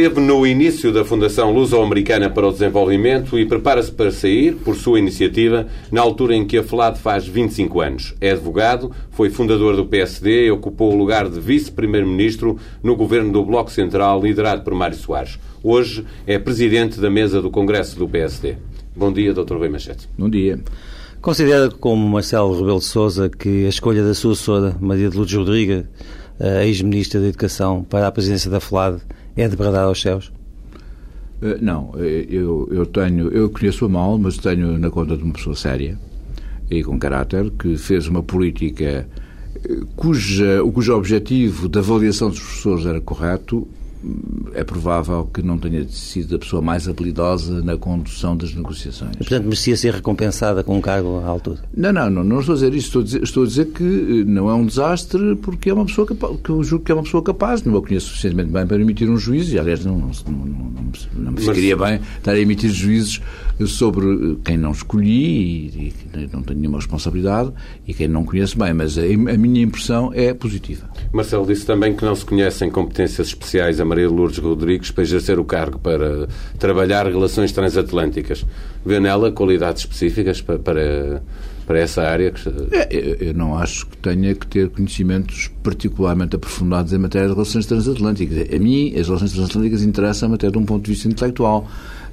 Esteve no início da Fundação Luso-Americana para o Desenvolvimento e prepara-se para sair, por sua iniciativa, na altura em que a FLAD faz 25 anos. É advogado, foi fundador do PSD e ocupou o lugar de vice-primeiro-ministro no governo do Bloco Central, liderado por Mário Soares. Hoje é presidente da mesa do Congresso do PSD. Bom dia, Dr. Rui Machete. Bom dia. Considera como Marcelo Rebelo de Sousa que a escolha da sua assessora, Maria de Lourdes Rodrigues, a ex-ministra da Educação, para a presidência da FLAD, é de bradar aos céus? Uh, não, eh, eu, eu tenho, eu conheço-a mal, mas tenho na conta de uma pessoa séria e com caráter, que fez uma política eh, cuja, cujo objetivo da avaliação dos professores era correto é provável que não tenha sido a pessoa mais habilidosa na condução das negociações. E, portanto, merecia ser recompensada com um cargo à altura? Não, não, não, não estou a dizer isso. Estou a dizer, estou a dizer que eh, não é um desastre porque é uma pessoa capaz, que eu julgo que é uma pessoa capaz. Não a conheço suficientemente bem para emitir um juízo e, aliás, não, não, não, não me ficaria Mas... bem estar a emitir juízos sobre quem não escolhi e, e não tenho nenhuma responsabilidade e quem não conheço bem. Mas a, a minha impressão é positiva. Marcelo disse também que não se conhecem competências especiais a Maria Lourdes Rodrigues para exercer o cargo para trabalhar relações transatlânticas. Vê nela qualidades específicas para, para, para essa área? É, eu não acho que tenha que ter conhecimentos particularmente aprofundados em matéria de relações transatlânticas. A mim, as relações transatlânticas interessam até de um ponto de vista intelectual.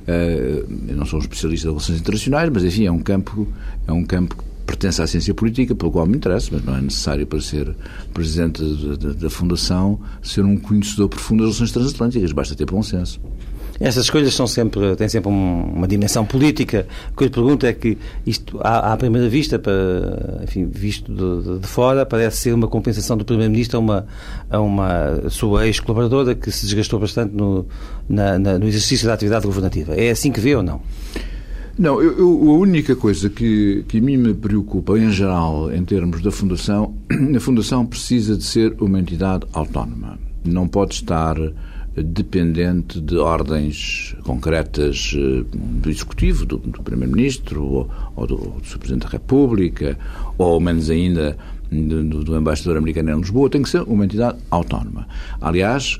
Eh, eu não sou um especialista em relações internacionais, mas enfim, é um campo, é um campo pertence à ciência política, pelo qual me interessa, mas não é necessário para ser presidente da Fundação ser um conhecedor profundo das relações transatlânticas, basta ter bom senso. Essas escolhas são sempre, têm sempre uma dimensão política. O que eu pergunto é que isto, à, à primeira vista, para, enfim, visto de, de, fora, parece ser uma compensação do Primeiro-Ministro a uma, a uma sua ex-colaboradora que se desgastou bastante no, na, na, no exercício da atividade governativa. É assim que vê ou não? Não, eu, eu, a única coisa que, que a mim me preocupa, em geral, em termos da Fundação, a Fundação precisa de ser uma entidade autónoma. Não pode estar dependente de ordens concretas eh, do Executivo, do, do Primeiro-Ministro ou, ou, do, do Sr. Presidente da República, ou menos ainda do, do Embaixador Americano em Lisboa. Tem que ser uma entidade autónoma. Aliás,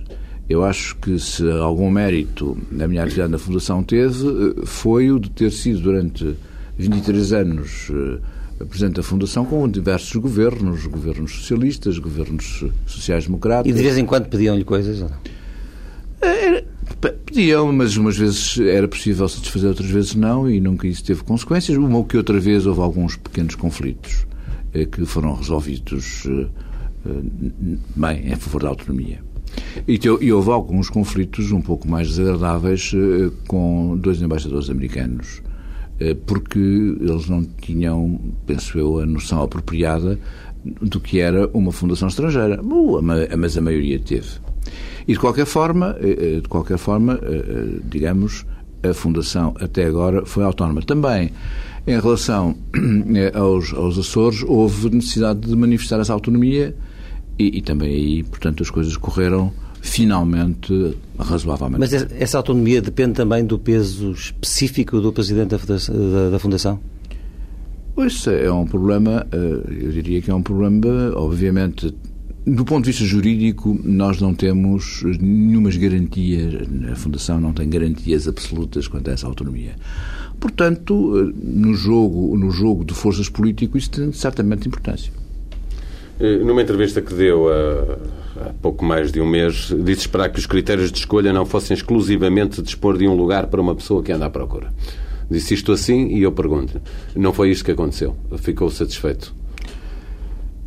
eu acho que se algum mérito a minha atividade na Fundação teve, eh, foi o de ter sido durante 23 anos eh, Presidente da Fundação com diversos governos, governos socialistas, governos sociais-democratas. E de vez em quando pediam-lhe coisas? Não? Era, pediam, mas umas vezes era possível satisfazer, outras vezes não, e nunca isso teve consequências. Uma ou que outra vez houve alguns pequenos conflitos eh, que foram resolvidos bem em favor da autonomia. E, te, e houve alguns conflitos um pouco mais desagradáveis eh, com dois embaixadores americanos, eh, porque eles não tinham, penso eu, a noção apropriada do que era uma fundação estrangeira. Mas a maioria teve. E de qualquer forma, eh, de qualquer forma, digamos, a fundação até agora foi autónoma. Também em relação aos, aos Açores, houve necessidade de manifestar essa autonomia e, e também aí, portanto, as coisas correram finalmente razoavelmente. Mas essa autonomia depende também do peso específico do Presidente da, da Fundação? Pois é um problema, eh, eu diria que é um problema, obviamente, do ponto de vista jurídico, nós não temos nenhumas garantias, a Fundação não tem garantias absolutas quanto a essa autonomia. Portanto, eh, no jogo, no jogo de forças políticas, isso tem certamente importância. Eh, numa entrevista que deu a, pouco mais de um mês, disse esperar que os critérios de escolha não fossem exclusivamente dispor de um lugar para uma pessoa que anda à procura. Disse isto assim e eu pergunto: não foi isto que aconteceu? Ficou satisfeito?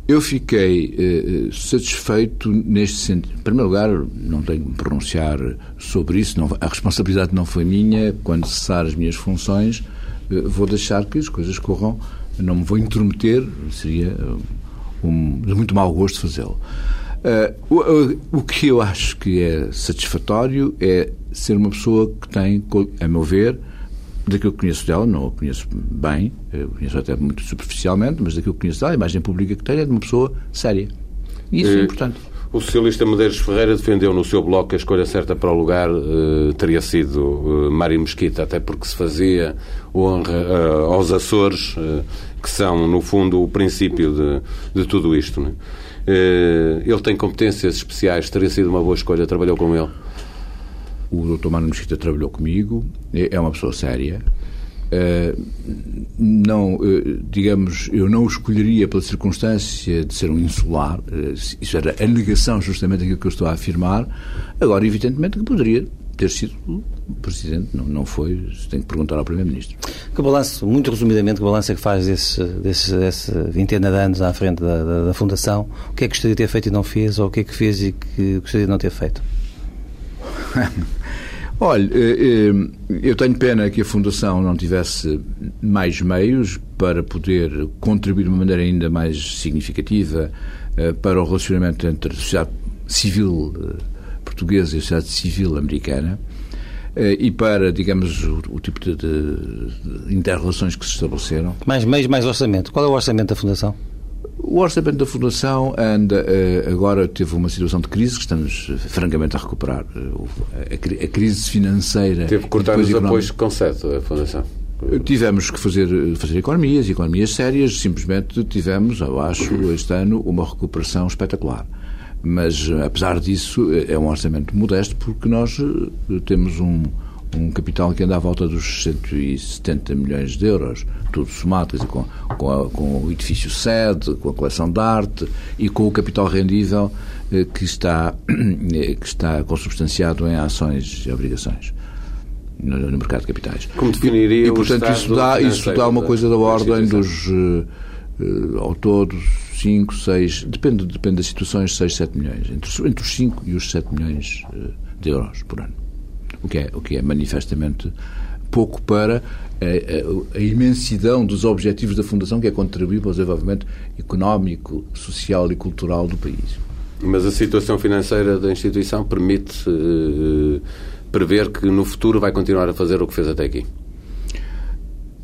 Eu fiquei eh, satisfeito neste sentido. Em primeiro lugar, não tenho que me pronunciar sobre isso, não, a responsabilidade não foi minha. Quando cessar as minhas funções, eh, vou deixar que as coisas corram, não me vou intrometer, seria um, de muito mau gosto fazê-lo. Uh, o, o, que eu acho que é satisfatório é ser uma pessoa que tem, a meu ver, daquilo que conheço dela, não a conheço bem, conheço até muito superficialmente, mas daquilo que conheço dela, a imagem pública que tem é de uma pessoa séria. E isso é, é importante. O socialista Medeiros Ferreira defendeu no seu bloco que a escolha certa para o lugar uh, teria sido uh, Mário Mesquita, até porque se fazia honra aos Açores, que são, no fundo, o princípio de, de tudo isto. Né? Ele tem competências especiais, teria sido uma boa escolha, trabalhou com ele. o Dr. Mano Mesquita trabalhou comigo, é, é uma pessoa séria. Uh, não, uh, digamos, eu não o escolheria pela circunstância de ser um insular, isso era a negação justamente daquilo que eu estou a afirmar. Agora, evidentemente, que poderia ter sido presidente, não, não foi, tem que perguntar ao Primeiro-Ministro. Que balanço, muito resumidamente, que balanço é que faz desse, desse, desse vintena de anos à frente da, da, da, Fundação? O que é que gostaria de ter feito e não fez, ou o que é que fez e que gostaria de não ter feito? Olha, eh, eh, eu tenho pena que a Fundação não tivesse mais meios para poder contribuir de uma maneira ainda mais significativa eh, para o relacionamento entre a sociedade civil portuguesa e a sociedade civil americana e para, digamos, o, o tipo de, de, inter-relações que se estabeleceram. Mais meios, mais orçamento. Qual é o orçamento da Fundação? O orçamento da Fundação anda, eh, agora teve uma situação de crise que estamos eh, francamente a recuperar. Eh, a crise financeira. Teve que cortar os apoios que concede a Fundação. Tivemos que fazer, fazer economias, economias sérias, simplesmente tivemos, eu acho, este ano, uma recuperação espetacular. Mas, apesar disso, é um orçamento modesto porque nós temos um, um capital que anda à volta dos 170 milhões de euros, tudo somado, dizer, com, com, a, com, o edifício sede, com a coleção de arte e com o capital rendível eh, que, está, eh, que está consubstanciado em ações e obrigações. No, no mercado de capitais. Como definiria e, e portanto, isso dá, isso dá uma coisa da ordem dos, uh, ao todo, 5, 6, depende, depende das situações, 6, 7 milhões. Entre, entre os 5 e os 7 milhões de euros por ano o que é, o que é manifestamente pouco para a, a, a, imensidão dos objetivos da Fundação, que é contribuir para o desenvolvimento económico, social e cultural do país. Mas a situação financeira da instituição permite prever que no futuro vai continuar a fazer o que fez até aqui?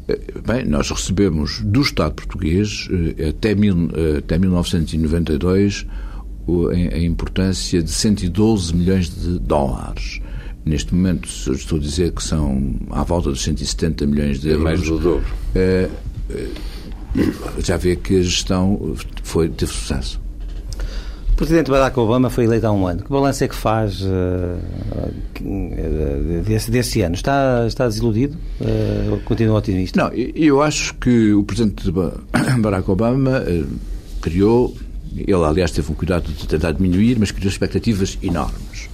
Eh, bem, nós recebemos do Estado português, eh, até, mil, até 1992, a importância de 112 milhões de dólares. Neste momento, estou a dizer que são à volta de 170 milhões de euros. É mais do dobro. É, já vê que a gestão foi, teve sucesso. O presidente Barack Obama foi eleito há um ano. Que balanço é que faz uh, desse, desse, ano? Está, está desiludido? Uh, continua otimista? Não, eu acho que o presidente Barack Obama uh, criou, ele aliás teve um cuidado de tentar diminuir, mas criou expectativas enormes.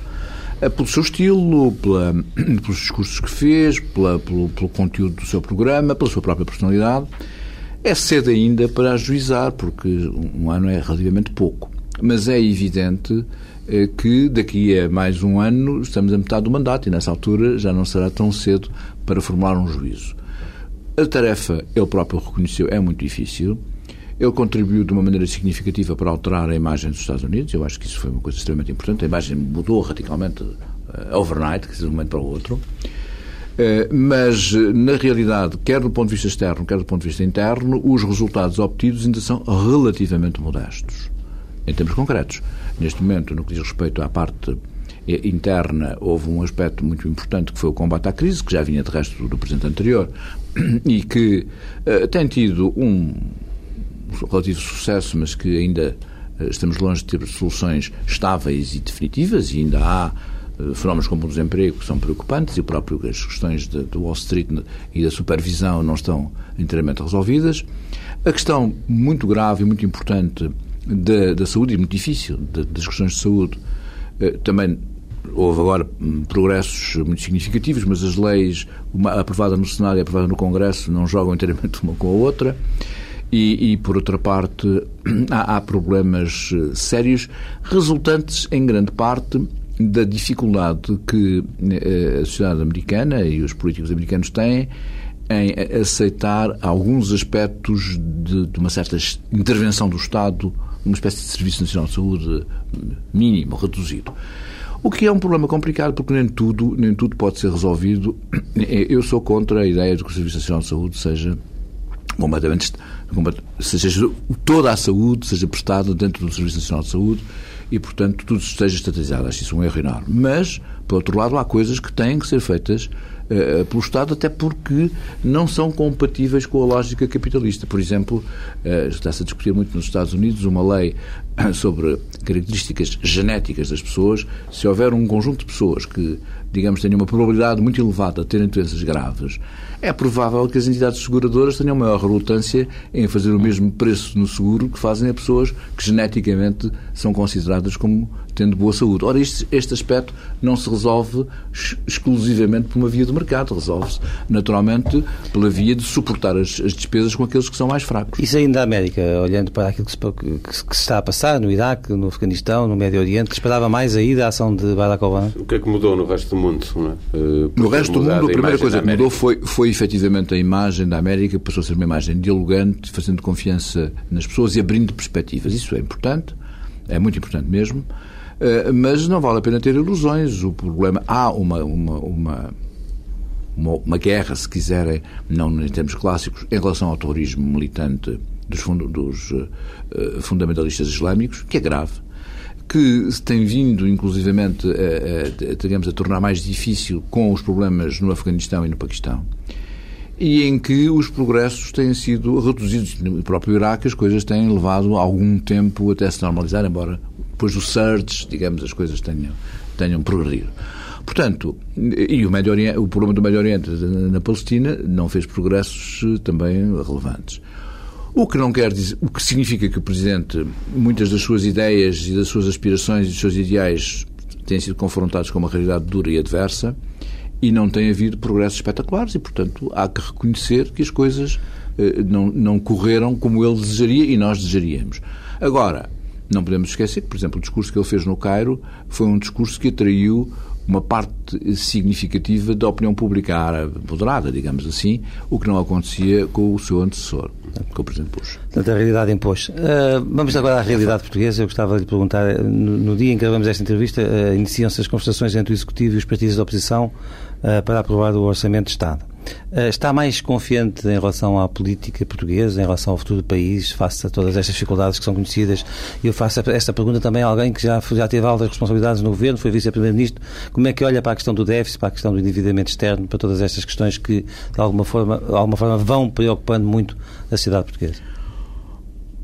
Pelo seu estilo, pela, pelos discursos que fez, pela, pelo, pelo conteúdo do seu programa, pela sua própria personalidade. É cedo ainda para ajuizar, porque um ano é relativamente pouco. Mas é evidente eh, que daqui a mais um ano estamos a metade do mandato e nessa altura já não será tão cedo para formular um juízo. A tarefa, ele próprio reconheceu, é muito difícil. Ele contribuiu de uma maneira significativa para alterar a imagem dos Estados Unidos. Eu acho que isso foi uma coisa extremamente importante. A imagem mudou radicalmente uh, overnight, de um momento para o outro. Uh, mas, na realidade, quer do ponto de vista externo, quer do ponto de vista interno, os resultados obtidos ainda são relativamente modestos, em termos concretos. Neste momento, no que diz respeito à parte eh, interna, houve um aspecto muito importante que foi o combate à crise, que já vinha de resto do presidente anterior, e que uh, tem tido um, relativo sucesso, mas que ainda eh, estamos longe de ter soluções estáveis e definitivas e ainda há fenómenos como o desemprego que são preocupantes e o próprio as questões do Wall Street e da supervisão não estão inteiramente resolvidas. A questão muito grave e muito importante da, da saúde e muito difícil de, das questões de saúde eh, também houve agora hum, progressos muito significativos, mas as leis, uma aprovada no Senado e aprovada no Congresso, não jogam inteiramente uma com a outra. E, e, por outra parte, há, há, problemas eh, sérios resultantes, em grande parte, da dificuldade que eh, a sociedade americana e os políticos americanos têm em aceitar alguns aspectos de, de uma certa intervenção do Estado, uma espécie de Serviço Nacional de Saúde mínimo, reduzido. O que é um problema complicado, porque nem tudo, nem tudo pode ser resolvido. Eu sou contra a ideia de que o Serviço Nacional de Saúde seja completamente seja toda a saúde seja prestada dentro do Serviço Nacional de Saúde e, portanto, tudo esteja estatizado. Acho isso um erro enorme. Mas, por outro lado, há coisas que têm que ser feitas uh, pelo Estado, até porque não são compatíveis com a lógica capitalista. Por exemplo, uh, está-se a discutir muito nos Estados Unidos uma lei sobre características genéticas das pessoas. Se houver um conjunto de pessoas que digamos, tenham uma probabilidade muito elevada de terem doenças graves, é provável que as entidades seguradoras tenham maior relutância em fazer o mesmo preço no seguro que fazem a pessoas que geneticamente são consideradas como tendo boa saúde. Ora, este, este aspecto não se resolve exclusivamente por uma via do mercado, resolve-se naturalmente pela via de suportar as, as, despesas com aqueles que são mais fracos. Isso ainda América, olhando para aquilo que se, que se, está a passar no Iraque, no Afeganistão, no Médio Oriente, que esperava mais aí da ação de Barack Obama? O que é que mudou no resto do mundo? É? Uh, no resto do mundo, a primeira coisa que mudou foi, foi efetivamente a imagem da América, passou a ser uma imagem dialogante, fazendo confiança nas pessoas e abrindo perspectivas. Isso é importante, é muito importante mesmo. Eh, mas não vale a pena ter ilusões. O problema. Há uma, uma, uma, uma, uma guerra, se quiserem, não em termos clássicos, em relação ao terrorismo militante dos, fund, dos uh, fundamentalistas islâmicos, que é grave que se tem vindo, inclusivamente, a, a, digamos, a tornar mais difícil com os problemas no Afeganistão e no Paquistão, e em que os progressos têm sido reduzidos. No próprio Iraque, as coisas têm levado algum tempo até se normalizar, embora depois do surge, digamos, as coisas tenham, tenham progredido. Portanto, e o, Médio Oriente, o problema do Médio Oriente na Palestina não fez progressos eh, também relevantes. O que não quer dizer, o que significa que o Presidente, muitas das suas ideias e das suas aspirações e dos seus ideais têm sido confrontados com uma realidade dura e adversa e não tem havido progressos espetaculares e, portanto, há que reconhecer que as coisas eh, não, não correram como ele desejaria e nós desejaríamos. Agora, não podemos esquecer que, por exemplo, o discurso que ele fez no Cairo foi um discurso que atraiu uma parte significativa da opinião pública árabe moderada, digamos assim, o que não acontecia com o seu antecessor, com o Presidente Bush. Portanto, a realidade impôs. Uh, vamos agora à realidade portuguesa. Eu gostava de lhe perguntar, no, no dia em que gravamos esta entrevista, uh, iniciam-se as conversações entre o Executivo e os partidos da oposição para aprovar o Orçamento de Estado. Eh, está mais confiante em relação à política portuguesa, em relação ao futuro do país, face a todas estas dificuldades que são conhecidas? E eu faço esta pergunta também a alguém que já, já teve altas responsabilidades no governo, foi vice-primeiro-ministro. Como é que olha para a questão do déficit, para a questão do endividamento externo, para todas estas questões que, de alguma forma, de alguma forma vão preocupando muito a sociedade portuguesa?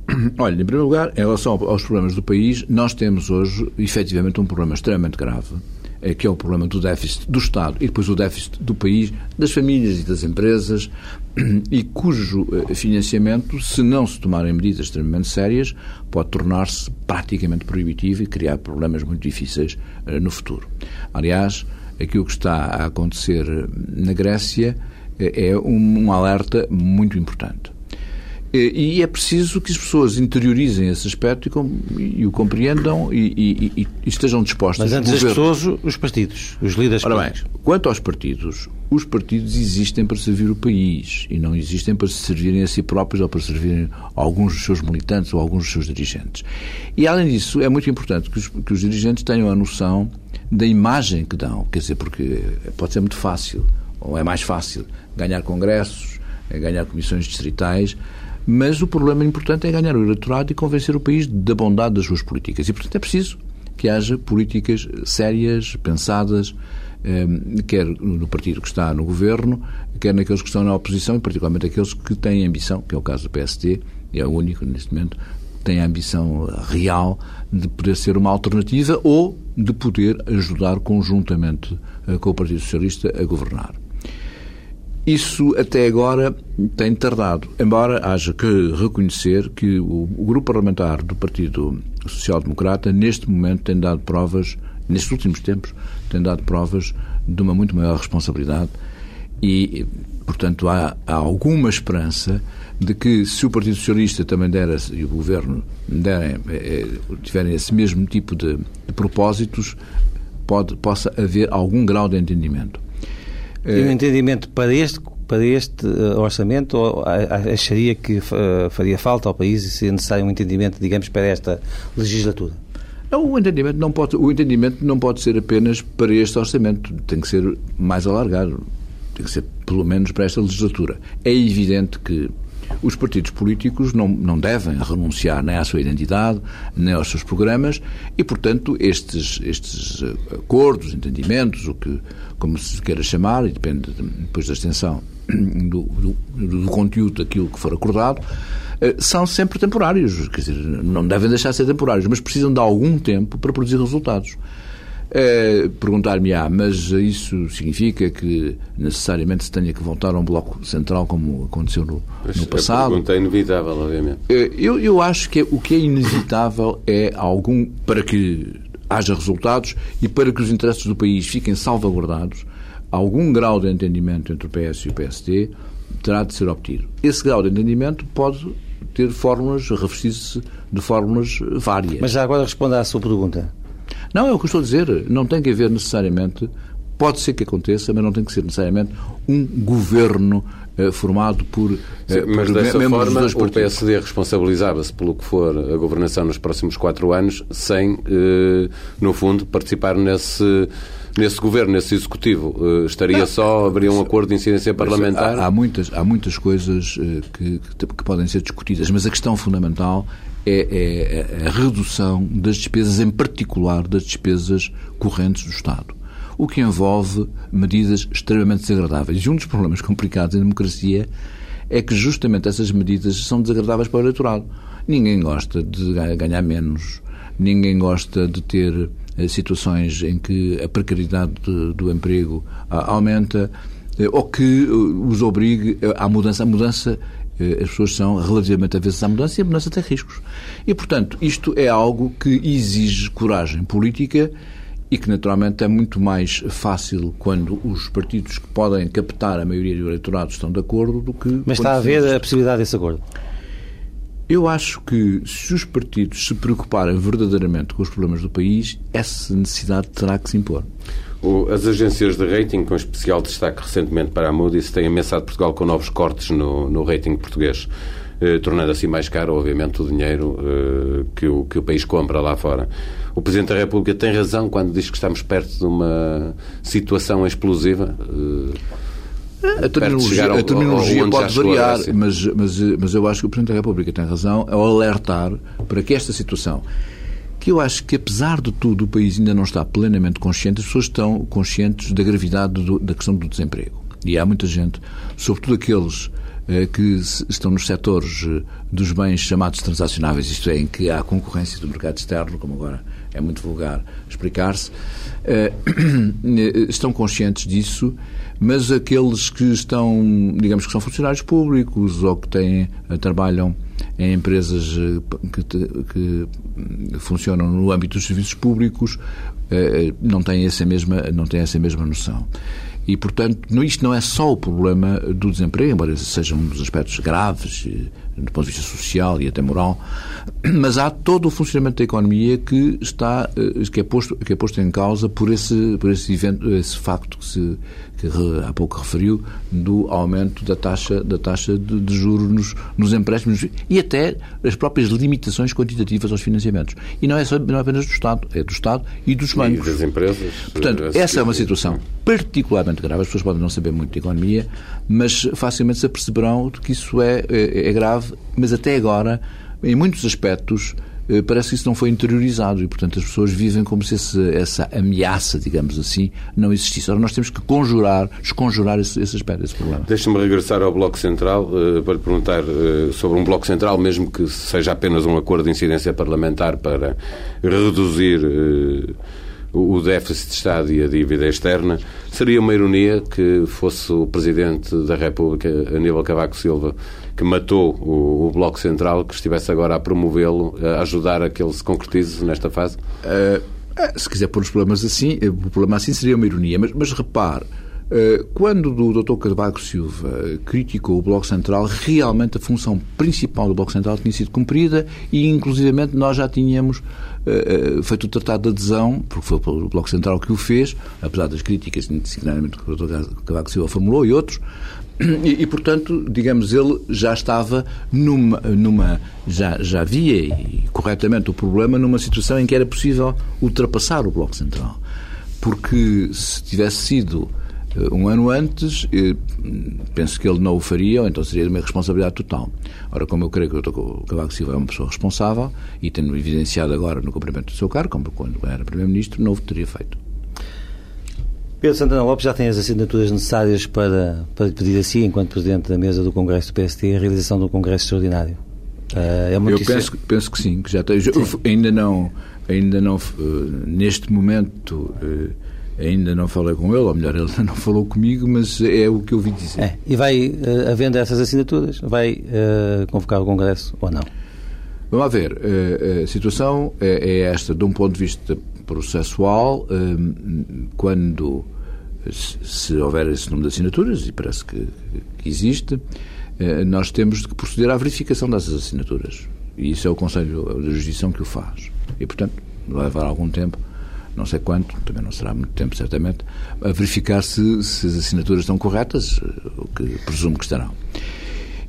Olha, em primeiro lugar, em relação aos problemas do país, nós temos hoje, efetivamente, um problema extremamente grave que é o problema do déficit do Estado e depois o déficit do país, das famílias e das empresas, e cujo eh, financiamento, se não se tomarem medidas extremamente sérias, pode tornar-se praticamente proibitivo e criar problemas muito difíceis eh, no futuro. Aliás, aquilo que está a acontecer eh, na Grécia é um alerta muito importante. E é preciso que as pessoas interiorizem esse aspecto e, com, e o compreendam e, e, e, estejam dispostas Mas antes das pessoas, os partidos, os líderes Ora bem, quanto aos partidos, os partidos existem para servir o país e não existem para se servirem a si próprios ou para servirem a alguns dos seus militantes ou a alguns dos seus dirigentes. E, além disso, é muito importante que os, que os dirigentes tenham a noção da imagem que dão. Quer dizer, porque pode ser muito fácil, ou é mais fácil, ganhar congressos, ganhar comissões distritais mas o problema importante é ganhar o eleitorado e convencer o país da bondade das suas políticas. E, portanto, é preciso que haja políticas sérias, pensadas, ehm, quer no partido que está no governo, quer naqueles que estão na oposição, e particularmente aqueles que têm ambição, que é o caso do PSD, e é o único neste momento, tem a ambição real de poder ser uma alternativa ou de poder ajudar conjuntamente eh, com o Partido Socialista a governar. Isso até agora tem tardado, embora haja que reconhecer que o, grupo parlamentar do Partido Social Democrata neste momento tem dado provas, nestes últimos tempos, tem dado provas de uma muito maior responsabilidade e, portanto, há, há alguma esperança de que se o Partido Socialista também der e o Governo derem, eh, tiverem esse mesmo tipo de, de propósitos, pode, possa haver algum grau de entendimento. E o entendimento para este, para este eh, orçamento ou acharia que eh, faria falta ao país e seria necessário um entendimento, digamos, para esta legislatura? Não, o entendimento não pode, o entendimento não pode ser apenas para este orçamento, tem que ser mais alargado, tem que ser pelo menos para esta legislatura. É evidente que os partidos políticos não, não devem renunciar nem à sua identidade, nem aos seus programas e, portanto, estes, estes acordos, entendimentos, o que, como se queira chamar, e depende depois da extensão do, do, do conteúdo daquilo que for acordado, eh, são sempre temporários. Quer dizer, não devem deixar de ser temporários, mas precisam de algum tempo para produzir resultados. É, Perguntar-me-á, mas isso significa que necessariamente se tenha que voltar a um bloco central como aconteceu no, no passado? A pergunta é inevitável, obviamente. É, eu, eu acho que o que é inevitável é algum, para que haja resultados e para que os interesses do país fiquem salvaguardados, algum grau de entendimento entre o PS e o PSD terá de ser obtido. Esse grau de entendimento pode ter fórmulas, revestir-se de fórmulas várias. Mas já agora responda à sua pergunta. Não, é o que estou a dizer. Não tem que haver necessariamente, pode ser que aconteça, mas não tem que ser necessariamente um governo eh, formado por, eh, Sim, mas dessa forma o PSD responsabilizava-se pelo que for a governação nos próximos quatro anos sem, eh, no fundo, participar nesse nesse governo, nesse executivo, uh, estaria não, só, haveria um acordo de incidência parlamentar? Há, há, muitas, há muitas coisas uh, que, que, que, podem ser discutidas, mas a questão fundamental é, é, é a redução das despesas, em particular das despesas correntes do Estado o que envolve medidas extremamente desagradáveis. E um dos problemas complicados em democracia é que justamente essas medidas são desagradáveis para o eleitorado. Ninguém gosta de ganhar menos, ninguém gosta de ter eh, situações em que a precariedade do emprego ah, aumenta eh, ou que eh, os obrigue à mudança. A mudança, as pessoas são relativamente avessas à mudança e a mudança tem riscos. E, portanto, isto é algo que exige coragem política e que naturalmente é muito mais fácil quando os partidos que podem captar a maioria do eleitorado estão de acordo do que. Mas está a haver a possibilidade desse acordo? Eu acho que se os partidos se preocuparem verdadeiramente com os problemas do país, essa necessidade terá que se impor. As agências de rating, com especial destaque recentemente para a Moody's, têm ameaçado Portugal com novos cortes no, no rating português, eh, tornando assim mais caro, obviamente, o dinheiro eh, que, o, que o país compra lá fora. O Presidente da República tem razão quando diz que estamos perto de uma situação explosiva. Eh, a terminologia, ao, a terminologia pode variar, mas, mas, mas eu acho que o Presidente da República tem razão ao alertar para que esta situação, que eu acho que apesar de tudo o país ainda não está plenamente consciente, as pessoas estão conscientes da gravidade do, da questão do desemprego. E há muita gente, sobretudo aqueles eh, que estão nos setores eh, dos bens chamados transacionáveis, isto é, em que há concorrência do mercado externo, como agora é muito vulgar explicar-se, eh, estão conscientes disso mas aqueles que estão, digamos que são funcionários públicos ou que têm, eh, trabalham em empresas eh, que, que funcionam no âmbito dos serviços públicos eh, não têm essa mesma, não têm essa mesma noção. E, portanto, isto não é só o problema do desemprego, embora seja um dos aspectos graves do ponto de vista social e até moral, mas há todo o funcionamento da economia que está eh, que é posto que é posto em causa por esse por esse evento esse facto que se que há pouco referiu do aumento da taxa da taxa de, de juros nos, nos empréstimos e até as próprias limitações quantitativas aos financiamentos. E não é só não é apenas do Estado é do Estado e dos bancos. e das empresas portanto essa é uma situação particularmente grave. As pessoas podem não saber muito de economia mas facilmente se aperceberão de que isso é, é, é grave mas até agora, em muitos aspectos, eh, parece que isso não foi interiorizado e, portanto, as pessoas vivem como se esse, essa ameaça, digamos assim, não existisse. Ora, nós temos que conjurar, desconjurar esse, esse aspecto, esse problema. Deixa-me regressar ao Bloco Central uh, para lhe perguntar uh, sobre um Bloco Central, mesmo que seja apenas um acordo de incidência parlamentar para reduzir. O déficit de Estado e a dívida externa, seria uma ironia que fosse o Presidente da República, Aníbal Cavaco Silva, que matou o, o Bloco Central, que estivesse agora a promovê-lo, a ajudar a que ele se concretize nesta fase? Uh, se quiser pôr os problemas assim, eh, o problema assim seria uma ironia, mas, mas repare, quando o Dr. Cavaco Silva criticou o Bloco Central, realmente a função principal do Bloco Central tinha sido cumprida e, inclusivamente, nós já tínhamos uh, feito o tratado de adesão, porque foi o Bloco Central que o fez, apesar das críticas, sinceramente, que o Dr. Cavaco Silva formulou e outros, e, e, portanto, digamos, ele já estava numa. numa já, já via e, corretamente o problema numa situação em que era possível ultrapassar o Bloco Central. Porque se tivesse sido eh, um ano antes, eh, penso que ele não o faria, ou então seria de uma responsabilidade total. Ora, como eu creio que o Dr. Cavaco Silva é uma pessoa responsável, e tendo evidenciado agora no cumprimento do seu cargo, como quando era Primeiro-Ministro, não o teria feito. Pedro Santana Lopes já tem as assinaturas necessárias para, para pedir a si, enquanto Presidente da mesa do Congresso do PST, a realização do Congresso Extraordinário. Uh, é uma Eu penso, penso que sim, que já tem. Ainda não ainda não, neste momento, ainda não falei com ele, ou melhor, ele não falou comigo, mas é o que eu ouvi dizer. É, e vai, havendo essas assinaturas, vai convocar o Congresso ou não? Vamos ver, a situação é, é esta, de um ponto de vista processual, quando se houver esse número de assinaturas, e parece que, que existe, nós temos de proceder à verificação dessas assinaturas. E isso é o Conselho da Justiça que o faz. E, portanto, vai levar algum tempo, não sei quanto, também não será muito tempo, certamente, a verificar se, se as assinaturas estão corretas, eh, o que presumo que estarão.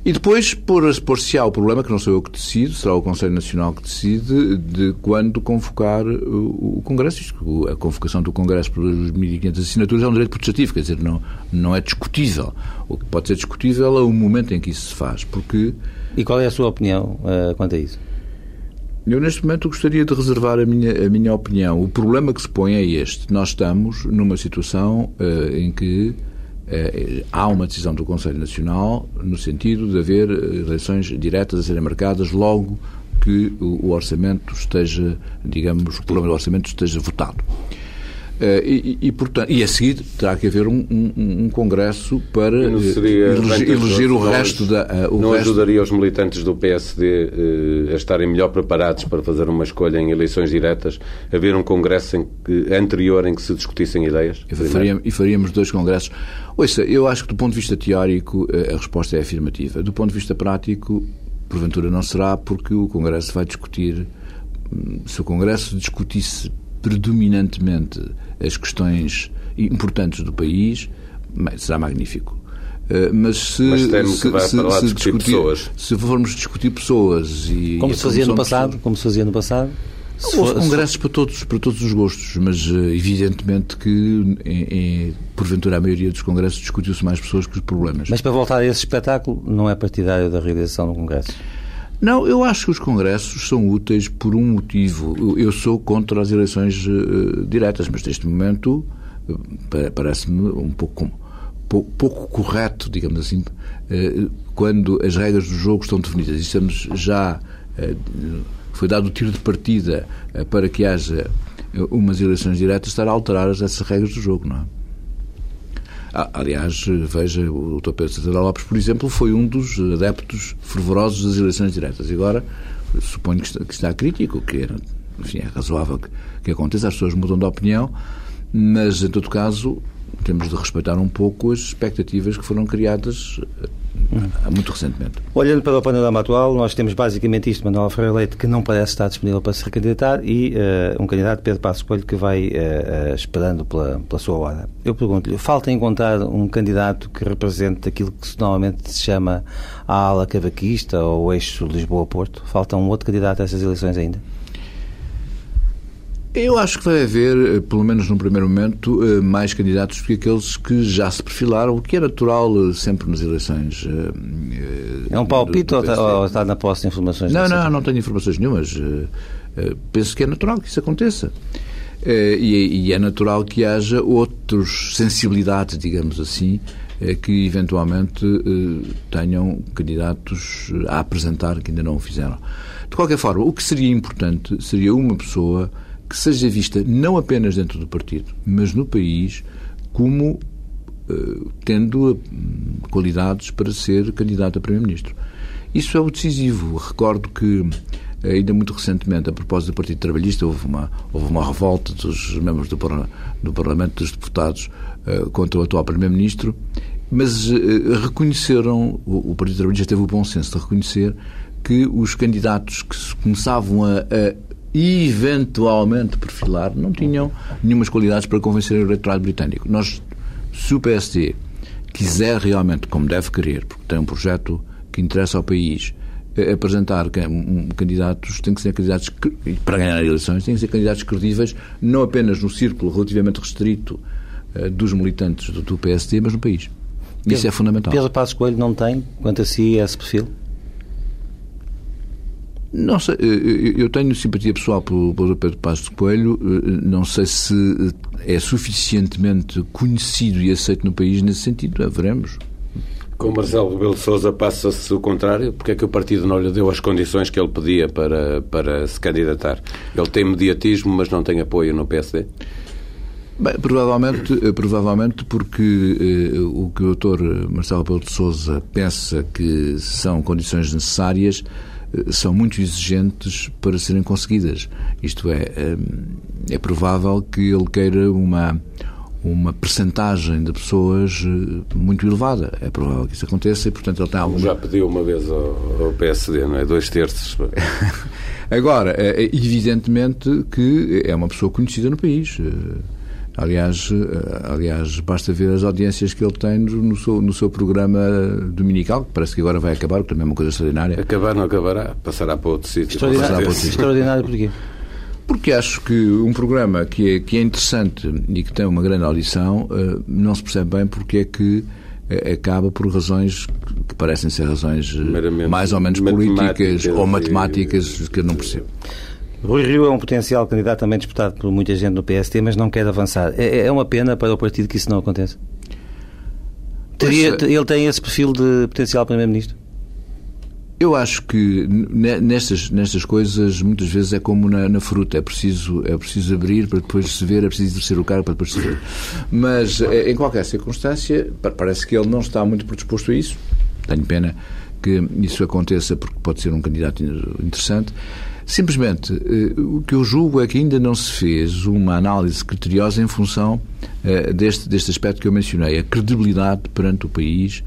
E depois pôr-se-á o problema, que não sou eu que decido, será o Conselho Nacional que decide, de quando convocar o, o Congresso. A convocação do Congresso por 2.500 assinaturas é um direito protestativo, quer dizer, não, não é discutível. O que pode ser discutível é o momento em que isso se faz, porque... E qual é a sua opinião uh, quanto a isso? Eu, neste momento, gostaria de reservar a minha, a minha opinião. O problema que se põe é este. Nós estamos numa situação uh, em que eh, há uma decisão do Conselho Nacional no sentido de haver eh, eleições diretas a serem marcadas logo que o orçamento esteja, digamos, o problema do orçamento esteja votado. Eh, e, e, portanto, e a seguir terá que haver um, um, um congresso para eleger, eleger o resto da. Uh, o não resto... ajudaria os militantes do PSD uh, a estarem melhor preparados para fazer uma escolha em eleições diretas, haver um congresso em que, anterior em que se discutissem ideias? E faríamos, e faríamos dois congressos. Ouça, eu acho que do ponto de vista teórico a resposta é afirmativa. Do ponto de vista prático, porventura não será, porque o Congresso vai discutir. Hum, se o Congresso discutisse predominantemente as questões importantes do país, será magnífico. Eh, mas se, mas se, se, se, discutir, pessoas. se formos discutir pessoas e como se fazia no passado, como se fazia no passado, houve congressos para todos, para todos os gostos, mas eh, evidentemente que, em, em, porventura, a maioria dos congressos discutiu-se mais pessoas que os problemas. Mas para voltar a esse espetáculo, não é partidário da realização do congresso? Não, eu acho que os congressos são úteis por um motivo. Eu sou contra as eleições uh, diretas, mas neste momento uh, parece-me um pouco, pouco, pouco, correto, digamos assim, uh, quando as regras do jogo estão definidas. E estamos já. foi dado o tiro de partida para que haja umas eleições diretas, estar a alterar essas regras do jogo, não é? Ah, aliás, veja, o Dr. Pedro Santana Lopes, por exemplo, foi um dos adeptos fervorosos das eleições diretas. Agora, suponho que está, que está crítico, que era, enfim, é razoável que, que aconteça, as pessoas mudam de opinião, mas, em todo caso, temos de respeitar um pouco as expectativas que foram criadas muito recentemente. Olhando para o panorama atual, nós temos basicamente isto, Manuel Ferreira Leite, que não parece estar disponível para se recandidatar, e uh, um candidato, Pedro Passos Coelho, que vai uh, esperando pela, pela sua hora. Eu pergunto-lhe, falta encontrar um candidato que represente aquilo que normalmente se chama a ala cavaquista ou o eixo Lisboa-Porto? Falta um outro candidato a essas eleições ainda? Eu acho que vai haver, eh, pelo menos num primeiro momento, eh, mais candidatos do que aqueles que já se perfilaram, o que é natural eh, sempre nas eleições. É um palpite ou, está, ou está na posse de informações? Não, não, não tenho informações nenhumas. Penso que é natural que isso aconteça. E é natural que haja outros sensibilidades, digamos assim, que eventualmente tenham candidatos a apresentar que ainda não o fizeram. De qualquer forma, o que seria importante seria uma pessoa que seja vista não apenas dentro do partido, mas no país, como uh, tendo uh, qualidades para ser candidato a Primeiro-Ministro. Isso é o decisivo. Recordo que, ainda muito recentemente, a propósito do Partido Trabalhista, houve uma, houve uma revolta dos membros do, do Parlamento dos Deputados uh, contra o atual Primeiro-Ministro, mas reconheceram, o, o Partido Trabalhista teve o bom senso de reconhecer que os candidatos que começavam a, a eventualmente perfilar, não tinham nenhumas qualidades para convencer o eleitorado britânico. Nós, se o PSD quiser realmente, como deve querer, porque tem um projeto que interessa ao país, eh, apresentar candidatos, tem que ser candidatos, para ganhar eleições, tem que ser candidatos credíveis, não apenas no círculo relativamente restrito eh, dos militantes do PSD, mas no país. Isso é fundamental. Pedro Passos Coelho não tem, quanto a si, esse perfil? Não sei, eh, eh, eu tenho simpatia pessoal pelo, pelo Pedro Passos de Coelho, eh, não sei se é suficientemente conhecido e aceito no país nesse sentido, veremos. Com Marcelo Rebelo Sousa passa-se o contrário. Porque é que o partido não lhe deu as condições que ele pedia para, para se candidatar? Ele tem mediatismo, mas não tem apoio no PSD? Bem, provavelmente, eh, provavelmente porque eh, o que o Dr. Marcelo Rebelo de Sousa pensa que são condições necessárias eh, são muito exigentes para serem conseguidas. Isto é, eh, é provável que ele queira uma uma percentagem de pessoas eh, muito elevada. É provável que isso aconteça e, portanto, ele tem alguma... Já pediu uma vez ao, ao PSD, não é? Dois terços. Agora, é evidentemente que é uma pessoa conhecida no país. Aliás, aliás, basta ver as audiências que ele tem no seu, no seu programa dominical, que parece que agora vai acabar, que também é uma coisa extraordinária. Acabar não acabará, passará para outro sítio. Extraordinário, extraordinário porquê? Porque acho que um programa que é, que é interessante e que tem uma grande audição não se percebe bem porque é que acaba por razões que parecem ser razões Meramente mais ou menos políticas ou matemáticas que eu não percebo. Rui Rio é um potencial candidato também disputado por muita gente no PST, mas não quer avançar. É, é uma pena para o partido que isso não aconteça? Teria, ele tem esse perfil de potencial Primeiro-Ministro? Eu acho que nestas, nestas coisas muitas vezes é como na, na, fruta, é preciso, é preciso abrir para depois se ver, é preciso exercer o cargo para depois se ver. Mas eh, em qualquer circunstância, parece que ele não está muito predisposto a isso. Tenho pena que isso aconteça porque pode ser um candidato interessante. Simplesmente, eh, o que eu julgo é que ainda não se fez uma análise criteriosa em função eh, deste, deste aspecto que eu mencionei, a credibilidade perante o país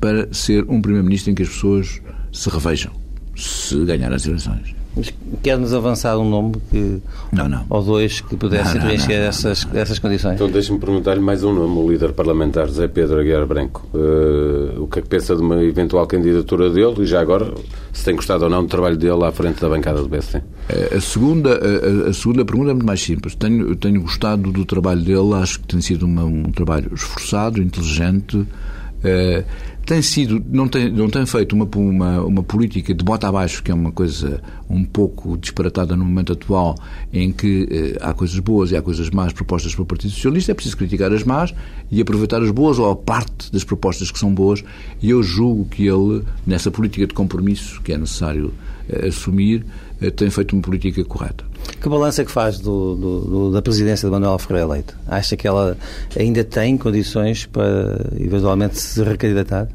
para ser um Primeiro-Ministro em que as pessoas se revejam se ganhar as eleições. Quer-nos avançar um nome que, não, não. ou dois que pudessem preencher essas, essas condições? Então deixe-me perguntar-lhe mais um nome, o líder parlamentar José Pedro Aguiar Branco. Uh, o que é que pensa de uma eventual candidatura dele e já agora, se tem gostado ou não do trabalho dele à frente da bancada do BST? A segunda, a, a segunda pergunta é muito mais simples. Tenho, tenho gostado do trabalho dele, acho que tem sido uma, um trabalho esforçado, inteligente. Uh, tem sido, não tem, não tem feito uma, uma, uma política de bota abaixo, que é uma coisa um pouco disparatada no momento atual, em que eh, há coisas boas e há coisas más propostas pelo Partido Socialista, é preciso criticar as más e aproveitar as boas ou a parte das propostas que são boas, e eu julgo que ele, nessa política de compromisso que é necessário eh, assumir, eh, tem feito uma política correta. Que balança é que faz do, do, do, da presidência de Manuel Ferreira Leite? Acha que ela ainda tem condições para eventualmente se recandidatar?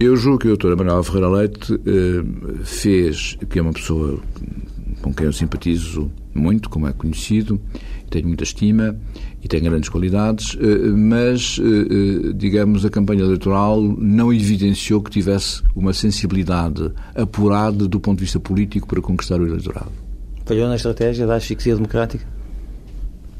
Eu julgo que a doutora Manuel Ferreira Leite eh, fez, que é uma pessoa com quem eu simpatizo muito, como é conhecido, tenho muita estima e tem grandes qualidades, eh, mas, eh, digamos, a campanha eleitoral não evidenciou que tivesse uma sensibilidade apurada do ponto de vista político para conquistar o eleitorado. Falhou na estratégia da asfixia democrática?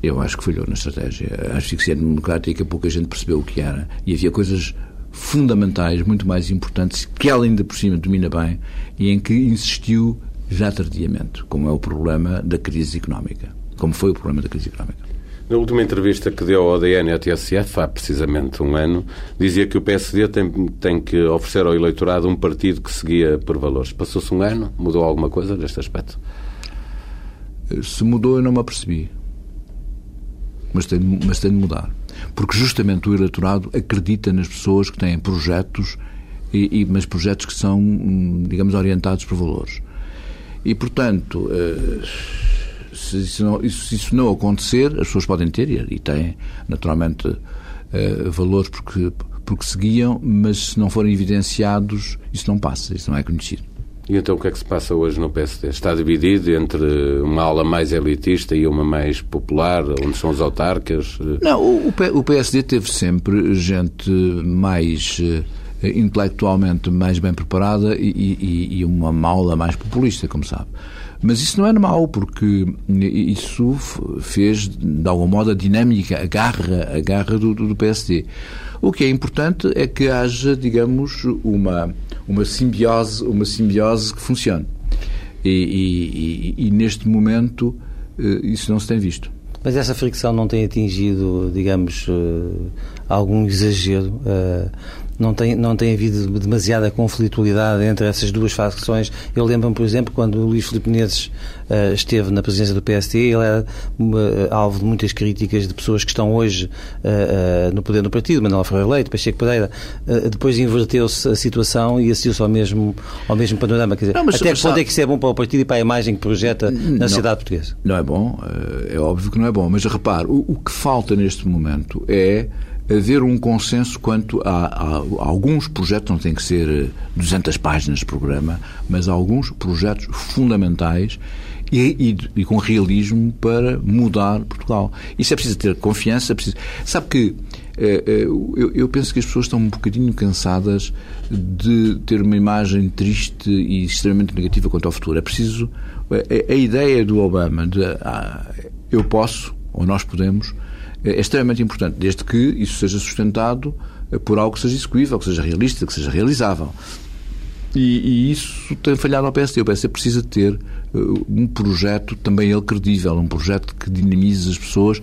Eu acho que falhou na estratégia. A asfixia democrática pouca gente percebeu o que era. E havia coisas fundamentais, muito mais importantes, que ela ainda por cima domina bem e em que insistiu já tardiamente, como é o problema da crise económica. Como foi o problema da crise económica. Na última entrevista que deu ao ADN e ao TSF, há precisamente um ano, dizia que o PSD tem, tem que oferecer ao eleitorado um partido que seguia por valores. Passou-se um ano? Mudou alguma coisa neste aspecto? Se mudou, eu não me apercebi. Mas tem, mas tem de mudar porque justamente o eleitorado acredita nas pessoas que têm projetos, e, e, mas projetos que são, digamos, orientados por valores. E, portanto, eh, se isso não, se isso não acontecer, as pessoas podem ter, e têm, naturalmente, eh, valores porque, porque seguiam, mas se não forem evidenciados, isso não passa, isso não é conhecido. E então o que é que se passa hoje no PSD? Está dividido entre uma ala mais elitista e uma mais popular, onde são os autarcas? Não, o PSD teve sempre gente mais eh, intelectualmente mais bem preparada e, e, e uma ala mais populista, como sabe. Mas isso não é normal, porque isso fez, de algum modo, a dinâmica, a garra, a garra do, do PSD. O que é importante é que haja, digamos, uma, uma simbiose, uma simbiose que funcione. E, e, e, e neste momento eh, isso não se tem visto. Mas essa fricção não tem atingido, digamos, eh, algum exagero? Não tem, não tem havido demasiada conflitualidade entre essas duas facções. Eu lembro-me, por exemplo, quando o Luís Filipe Menezes uh, esteve na presidência do PSD, ele era uh, alvo de muitas críticas de pessoas que estão hoje uh, no poder do partido, Manuel Ferreira Leite, Pacheco Pereira. depois inverteu-se a situação e assistiu-se ao mesmo, ao mesmo panorama. Quer dizer, não, mas, até que ponto é que isso é bom para o partido e para a imagem que projeta na não, sociedade portuguesa? Não é bom, é óbvio que não é bom, mas repare, o, o que falta neste momento é haver um consenso quanto a, a, a, alguns projetos, não tem que ser 200 eh, páginas de programa, mas alguns projetos fundamentais e, e, e, com realismo para mudar Portugal. Isso é preciso ter confiança. É preciso... Sabe que eh, eh, eu, eu, penso que as pessoas estão um bocadinho cansadas de ter uma imagem triste e extremamente negativa quanto ao futuro. É preciso. A, a ideia do Obama de ah, eu posso, ou nós podemos, é extremamente importante, desde que isso seja sustentado eh, por algo que seja execuível, que seja realista, que seja realizável. E, e isso tem falhado ao PSD. O PSD precisa ter uh, um projeto, também ele credível, um projeto que dinamize as pessoas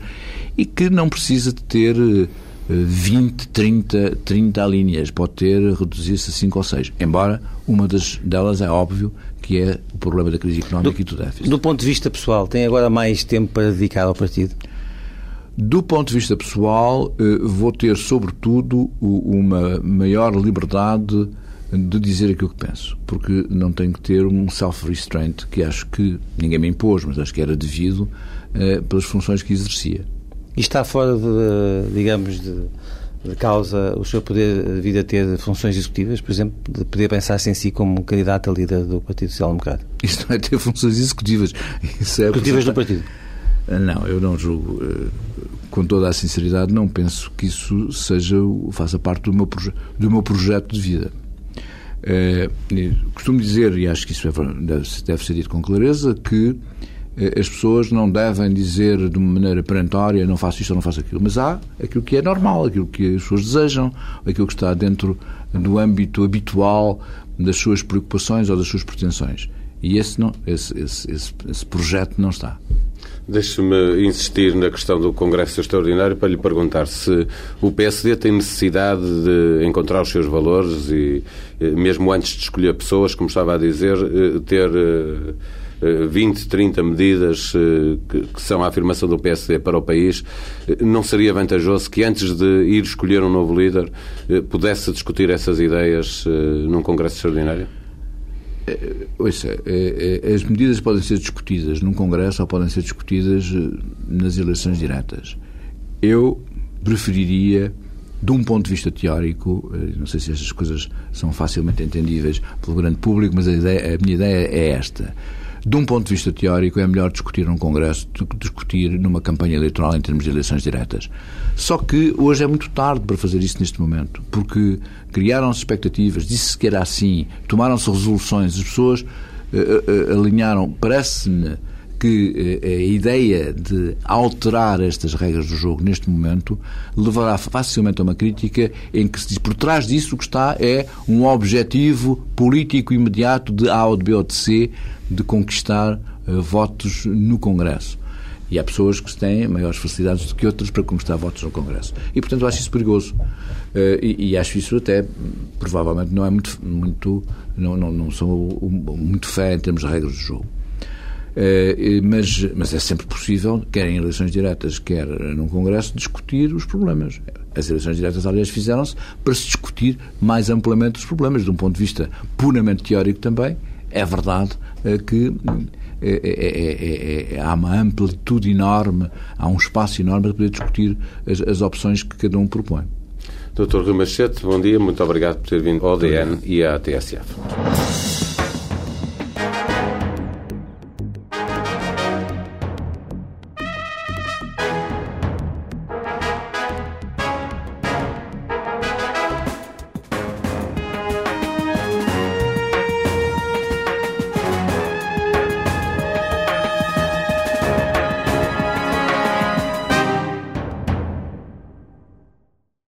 e que não precisa de ter uh, 20, 30, 30 linhas. Pode ter, reduzir-se a 5 ou 6. Embora uma das, delas é óbvio que é o problema da crise económica do, e do déficit. Do ponto de vista pessoal, tem agora mais tempo para dedicar ao partido? Do ponto de vista pessoal, eh, vou ter, sobretudo, uma maior liberdade de dizer aquilo que penso, porque não tenho que ter um self-restraint que acho que ninguém me impôs, mas acho que era devido eh, pelas funções que exercia. E está fora, de, digamos, de, de causa o seu poder vir a ter funções executivas, por exemplo, de poder pensar-se em si como candidato a líder do Partido Social Democrata? Isso não é ter funções executivas. Isso é executivas do partido? Não, eu não julgo. Eh, com toda a sinceridade, não penso que isso seja, faça parte do meu, do meu projeto de vida. É, costumo dizer, e acho que isso é, deve, deve ser dito com clareza, que é, as pessoas não devem dizer de uma maneira perentória não faço isto ou não faço aquilo, mas há aquilo que é normal, aquilo que as pessoas desejam, aquilo que está dentro do âmbito habitual das suas preocupações ou das suas pretensões. E esse, não, esse, esse, esse, esse projeto não está. Deixe-me insistir na questão do Congresso Extraordinário para lhe perguntar se o PSD tem necessidade de encontrar os seus valores e, eh, mesmo antes de escolher pessoas, como estava a dizer, eh, ter 20, eh, 30 medidas que são a afirmação do PSD para o país, não seria vantajoso que antes de ir escolher um novo líder pudesse discutir essas ideias num Congresso Extraordinário? Eh, ouça, eh, eh, as medidas podem ser discutidas num Congresso ou podem ser discutidas nas eleições diretas. Eu preferiria, de um ponto de vista teórico, não sei se estas coisas são facilmente entendíveis pelo grande público, mas a, ideia, a minha ideia é esta de um ponto de vista teórico, é melhor discutir num Congresso do que discutir numa campanha eleitoral em termos de eleições diretas. Só que hoje é muito tarde para fazer isso neste momento, porque criaram-se expectativas, disse-se que era assim, tomaram-se resoluções, as pessoas uh, uh, alinharam. Parece-me que a ideia de alterar estas regras do jogo neste momento levará facilmente a uma crítica em que se diz por trás disso o que está é um objetivo político imediato de A ou de B ou de C de conquistar uh, votos no Congresso. E há pessoas que têm maiores facilidades do que outras para conquistar votos no Congresso. E, portanto, acho isso perigoso. Uh, e, e, acho isso até, provavelmente, não é muito. muito não, não, não sou muito fé em termos de regras do jogo. Uh, mas, mas é sempre possível, quer em eleições diretas, quer num Congresso, discutir os problemas. As eleições diretas, aliás, fizeram-se para se discutir mais amplamente os problemas, de um ponto de vista puramente teórico também, é verdade eh, que é, é, é, há uma amplitude enorme, há um espaço enorme para poder discutir as, as opções que cada um propõe. Dr. Rui Machete, bom dia, muito obrigado por ter vindo ao DN e à TSF.